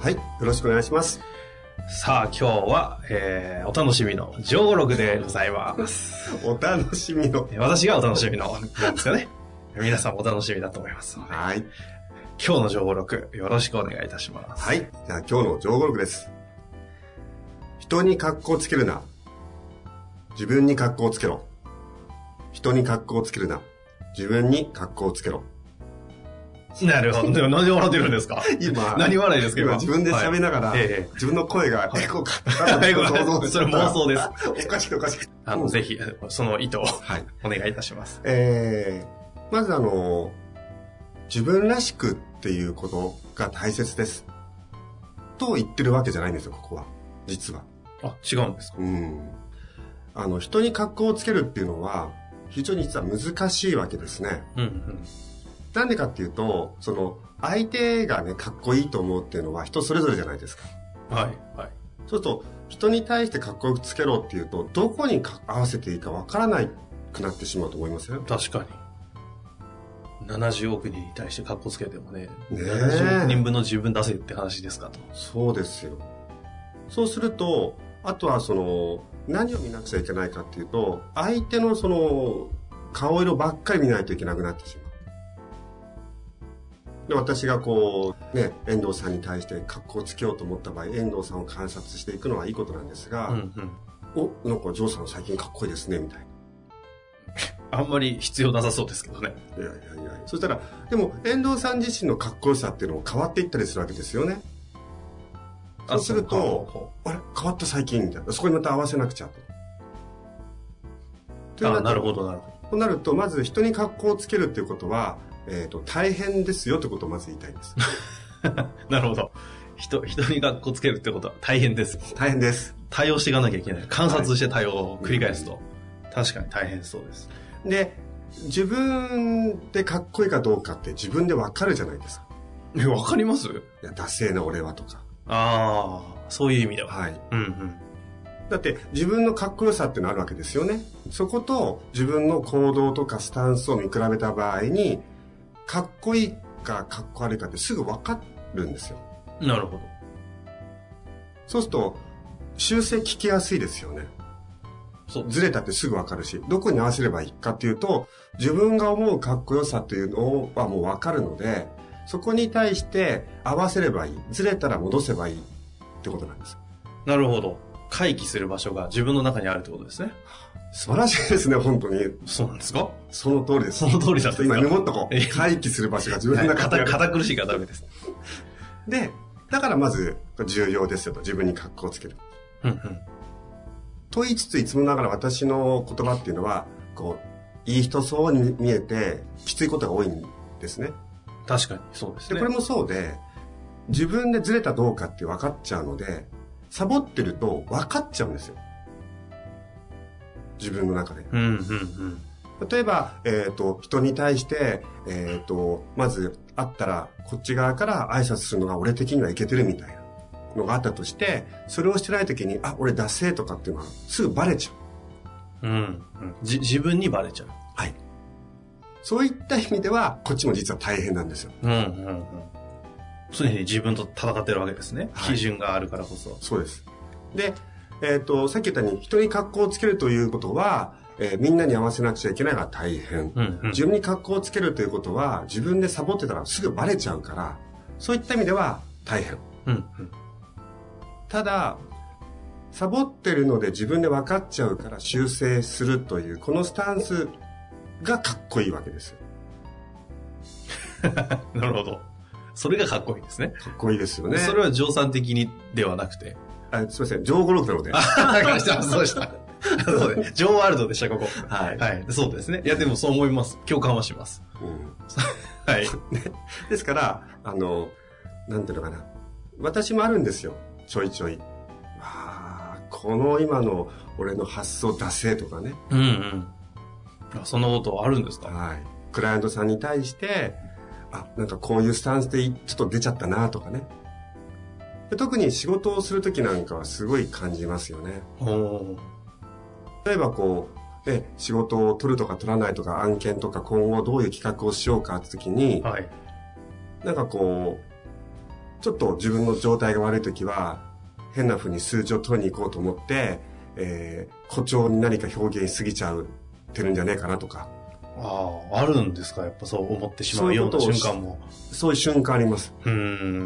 はい。よろしくお願いします。さあ今日は、えー、お楽しみの上ログでございます。お楽しみの。私がお楽しみのなんですよね。皆さんもお楽しみだと思います。はい。今日の上録よろしくお願いいたします。はい。じゃあ今日の上語録です。人に格好つけるな。自分に格好つけろ。人に格好つけるな。自分に格好つけろ。なるほど。で も何で笑ってるんですか？今、何笑いですか今？自分で喋りながら、はいええ自分の声がエコーかエコーそれ妄想ですおかしくておかしくて。あの、ぜひ、その意図をはい。お願いいたします。えー、まずあの、自分らしくっていうことが大切です。と言ってるわけじゃないんですよ、ここは。実は。あ、違うんですか？うん。あの、人に格好をつけるっていうのは、非常に実は難しいわけですね。うんうん。なんでかっていうと、その、相手がね、かっこいいと思うっていうのは人それぞれじゃないですか。はい、はい。そうすると、人に対してかっこよくつけろっていうと、どこにか合わせていいかわからないくなってしまうと思います？よ。確かに。70億人に対して格好つけてもね、ねえ70億人分の自分出せって話ですかと。そうですよ。そうすると、あとはその、何を見なくちゃいけないかっていうと、相手のその、顔色ばっかり見ないといけなくなってしまう。で、私がこう、ね、遠藤さんに対して格好をつけようと思った場合、遠藤さんを観察していくのはいいことなんですが、うんうん。お、なんかジョーさん最近かっこいいですね、みたいな。あんまり必要なさそうですけどね。いやいやいや。そしたら、でも遠藤さん自身のかっこよさっていうのも変わっていったりするわけですよね。そうするとほあれ？変わった最近みたいな。そこにまた合わせなくちゃと。あ、なるど。ほど、なるほど。となると、まず人に格好をつけるっていうことは、えっ、と、大変ですよってことをまず言いたいんです。なるほど。人、人に格好つけるってことは大変です。大変です。対応していかなきゃいけない。観察して対応を繰り返すと。確かに大変そうです。で、自分でかっこいいかどうかって自分でわかるじゃないですか。え、わかります？いや、ダセーな俺はとか。ああ、そういう意味では。はい。うんうん。だって自分のかっこよさってのあるわけですよね。そこと自分の行動とかスタンスを見比べた場合に、かっこいいかかっこ悪いかってすぐわかるんですよ。なるほど。そうすると、修正聞きやすいですよね。そう。ずれたってすぐわかるし、どこに合わせればいいかっていうと、自分が思うかっこよさっていうのはもうわかるので、そこに対して合わせればいい。ずれたら戻せばいいってことなんです。なるほど。回帰する場所が自分の中にあるってことですね。素晴らしいですね、本当に。そうなんですか？その通りです。その通りだったんですか？今メモっとこえう。回帰する場所が自分の中にあ堅る。堅苦しいからダメです。で、だからまず重要ですよと、自分に格好をつける。うんうん。と言いつつ、いつもながら私の言葉っていうのは、こう、いい人そうに見えて、きついことが多いんですね。確かに、そうですで、ね。これもそうで、自分でずれたどうかって分かっちゃうので、サボってると分かっちゃうんですよ。自分の中で。うんうんうん。例えば、えっ、と、人に対して、えっ、と、まず会ったら、こっち側から挨拶するのが俺的にはいけてるみたいなのがあったとして、それをしてない時に、あ、俺ダセーとかっていうのはすぐバレちゃう。うん、うん。じ、自分にバレちゃう。はい。そういった意味では、こっちも実は大変なんですよ。うんうんうん。常に自分と戦ってるわけですね。はい基準があるからこそ。そうです。で、えっ、と、さっき言ったように、人に格好をつけるということは、えーみんなに合わせなくちゃいけないが大変。うんうん。自分に格好をつけるということは、自分でサボってたらすぐバレちゃうから、そういった意味では大変。うんうん。ただ、サボってるので自分で分かっちゃうから修正するという、このスタンスがかっこいいわけですよ。なるほど。それがかっこいいですね。かっこいいですよね。それは乗算的にではなくて。あすみません、ジョーゴロフなので。あ、した。そうでした。そうで、ジョーワールドでした、ここ。はい。はい。そうですね。いや、でもそう思います。共感はします。うんはい。ですから、あの、なんていうのかな。私もあるんですよ。ちょいちょい。ああ、この今の俺の発想出せとかね。うんうん。あそんなことあるんですか？はい。クライアントさんに対して、あ、なんかこういうスタンスでちょっと出ちゃったなとかね。で特に仕事をするときなんかはすごい感じますよね。例えばこう、ね、仕事を取るとか取らないとか案件とか今後どういう企画をしようかって時に、はい。なんかこう、ちょっと自分の状態が悪い時は、変な風に数字を取りに行こうと思って、えー、誇張に何か表現しすぎちゃうてるんじゃねえかなとか、ああ、あるんですか？やっぱそう思ってしまうような瞬間も。そういう瞬間あります。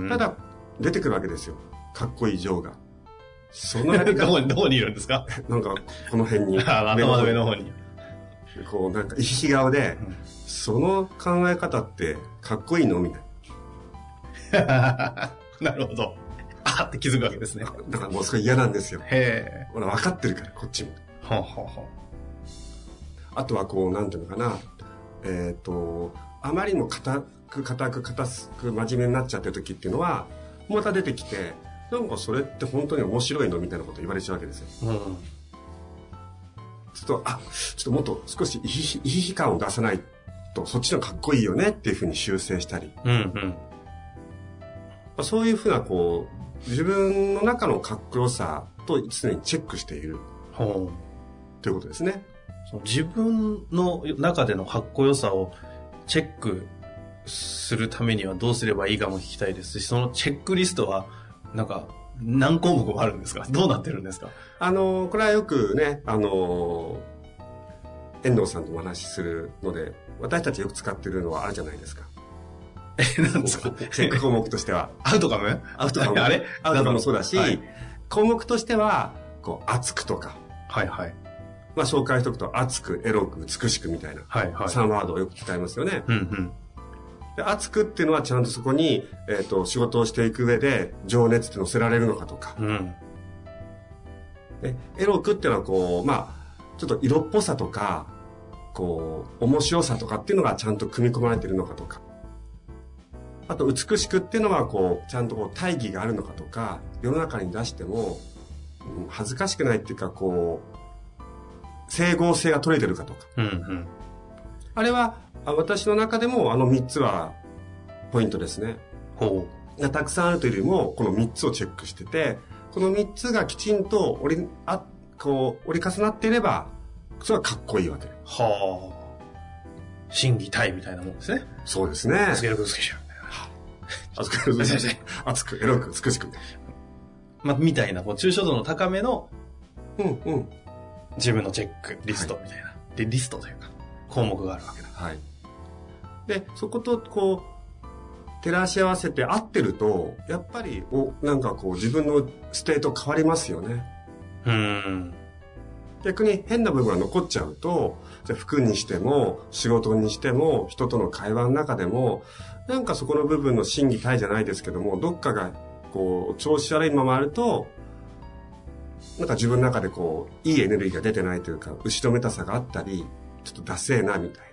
ただ、出てくるわけですよ。かっこいいジョーが。そのど間こに、どこにいるんですか？なんか、この辺に。あ頭の上の方に。こう、なんか、いひ顔でうん、その考え方って、かっこいいの？みたいな るほど。あって気づくわけですね。な。だからもうそれ嫌なんですよ。へえ。ほら、分かってるから、こっちも。ほうほうほあとはこう、なんていうのかな。えっ、と、あまりにも硬く、硬く、硬く、真面目になっちゃってる時っていうのは、また出てきて、なんかそれって本当に面白いのみたいなこと言われちゃうわけですよ。う。うん。ちょっと、あ、ちょっともっと少しいひひ、いひひ感を出さないと、そっちのかっこいいよねっていうふうに修正したり。うんうん。まあそういうふうな、こう、自分の中のかっこよさと常にチェックしているほう。ということですね。その自分の中でのかっこよさをチェックするためにはどうすればいいかも聞きたいですし、そのチェックリストは、なんか、何項目もあるんですか？どうなってるんですか？あの、これはよくね、あの、遠藤さんとお話しするので、私たちよく使ってるのはあるじゃないですか。え、何ですか？チェック項目としては。アウトカム？アウトカム。あれ？アウトカムもそうだし、はい項目としては、こう、熱くとか、はいはい。まあ紹介しておくと、熱く、エロく、美しくみたいな、はいはい。3ワードをよく使いますよね。うんうん。で熱くっていうのはちゃんとそこに、えっ、と、仕事をしていく上で、情熱って乗せられるのかとか、うん。ね、エロくっていうのはこう、まあ、ちょっと色っぽさとか、こう、面白さとかっていうのがちゃんと組み込まれてるのかとか。あと、美しくっていうのはこう、ちゃんとこう、大義があるのかとか、世の中に出しても、うん恥ずかしくないっていうか、こう、整合性が取れてるかとか。うんうん。あれは、あ私の中でもあの3つは、ポイントですね。ほがたくさんあるというよりも、この3つをチェックしてて、この3つがきちんと折り、あ、こう、折り重なっていれば、それはかっこいいわけ。う。はあ。心技体みたいなもんですね。そうですね。スケールブスケール熱く、熱く、エロく、美しく。まあ、みたいな、こう、抽象度の高めのうん、うん。自分のチェックリストみたいな。で、リストというか、項目があるわけだ。はい。で、そこと、こう、照らし合わせて合ってると、やっぱり、お、なんかこう、自分の state 変わりますよね。うーん。逆に変な部分が残っちゃうと、じゃあ服にしても、仕事にしても、人との会話の中でも、なんかそこの部分の心技体じゃないですけども、どっかが、こう、調子悪いままあると、なんか自分の中でこう、いいエネルギーが出てないというか、後ろめたさがあったり、ちょっとダセえな、みたい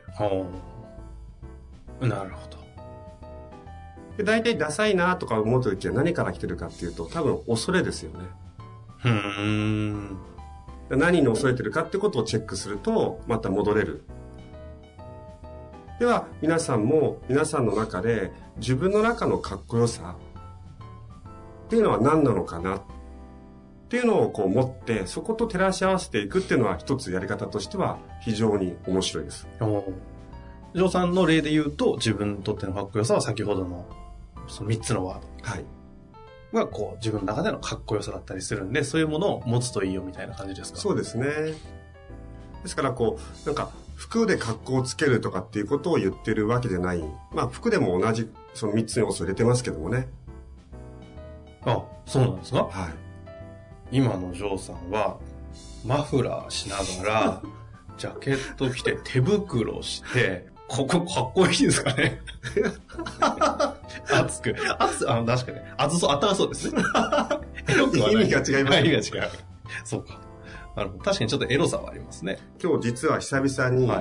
な。なるほど。で、大体ダサいなとか思うときは何から来てるかっていうと、多分恐れですよね。うーん。で何に恐れてるかってことをチェックすると、また戻れる。では、皆さんも、皆さんの中で、自分の中のかっこよさっていうのは何なのかなっていうのをこう持って、そこと照らし合わせていくっていうのは一つやり方としては非常に面白いです。おジョーさんの例で言うと、自分にとってのかっこよさは先ほどの、その3つのワーはい。ドが、こう、自分の中でのかっこよさだったりするんで、そういうものを持つといいよみたいな感じですか？そうですね。ですからこう、なんか、服で格好をつけるとかっていうことを言ってるわけじゃない。まあ、服でも同じ、その3つの要素を入れてますけどもね。あ、そうなんですか？はい。今のジョーさんは、マフラーしながら、ジャケット着て、手袋して、ここかっこいいですかね 熱く。熱、あの、確かに。熱そう、温かそうです。意味が違います、意味が違う。そうか。なるほど。確かにちょっとエロさはありますね。今日実は久々に、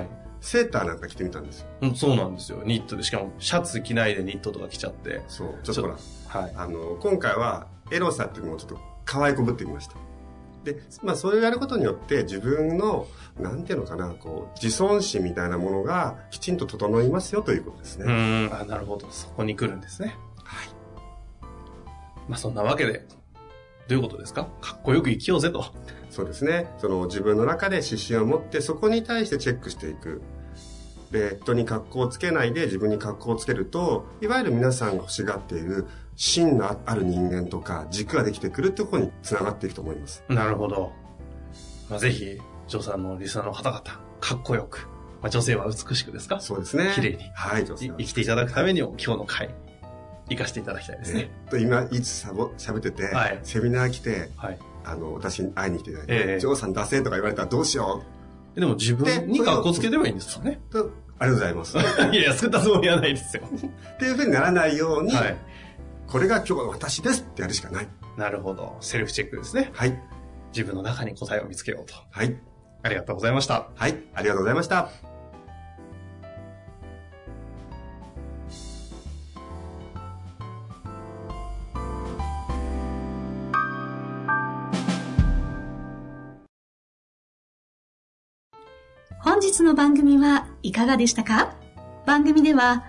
セーターなんか着てみたんですよ。うん、そうなんですよ。ニットで。しかも、シャツ着ないでニットとか着ちゃって。そう。ちょっとほら。はい。あの、今回は、エロさっていうのをちょっと可愛くぶってみました。で、まあ、それをやることによって自分の、なんていうのかな、こう、自尊心みたいなものがきちんと整いますよということですね。うん、あ、なるほど。そこに来るんですね。はい。まあ、そんなわけで、どういうことですか？かっこよく生きようぜと。そうですね。その自分の中で指針を持ってそこに対してチェックしていく。で、人に格好をつけないで自分に格好をつけると、いわゆる皆さんが欲しがっている芯のある人間とか軸ができてくるってところにつながっていくと思います。なるほど。まあ、ぜひ、ジョーさんのリスナーの方々、かっこよく、まあ、女性は美しくですか？そうですね。綺麗に。はい、女性生きていただくためにも、今日の回、生かしていただきたいですね。えっと、今、いつしゃべってて、はい、セミナー来て、はい、あの、私に会いに来ていただいて、えー、ジョーさん出せとか言われたらどうしよう。でも自分に格好つければいいんですかね。ありがとうございます。いやいや、作ったつもりはないですよ。っていうふうにならないように、はい、これが今日の私ですってやるしかない。なるほど。セルフチェックですね。はい。自分の中に答えを見つけようと。はい。ありがとうございました。はい。ありがとうございました。本日の番組はいかがでしたか？番組では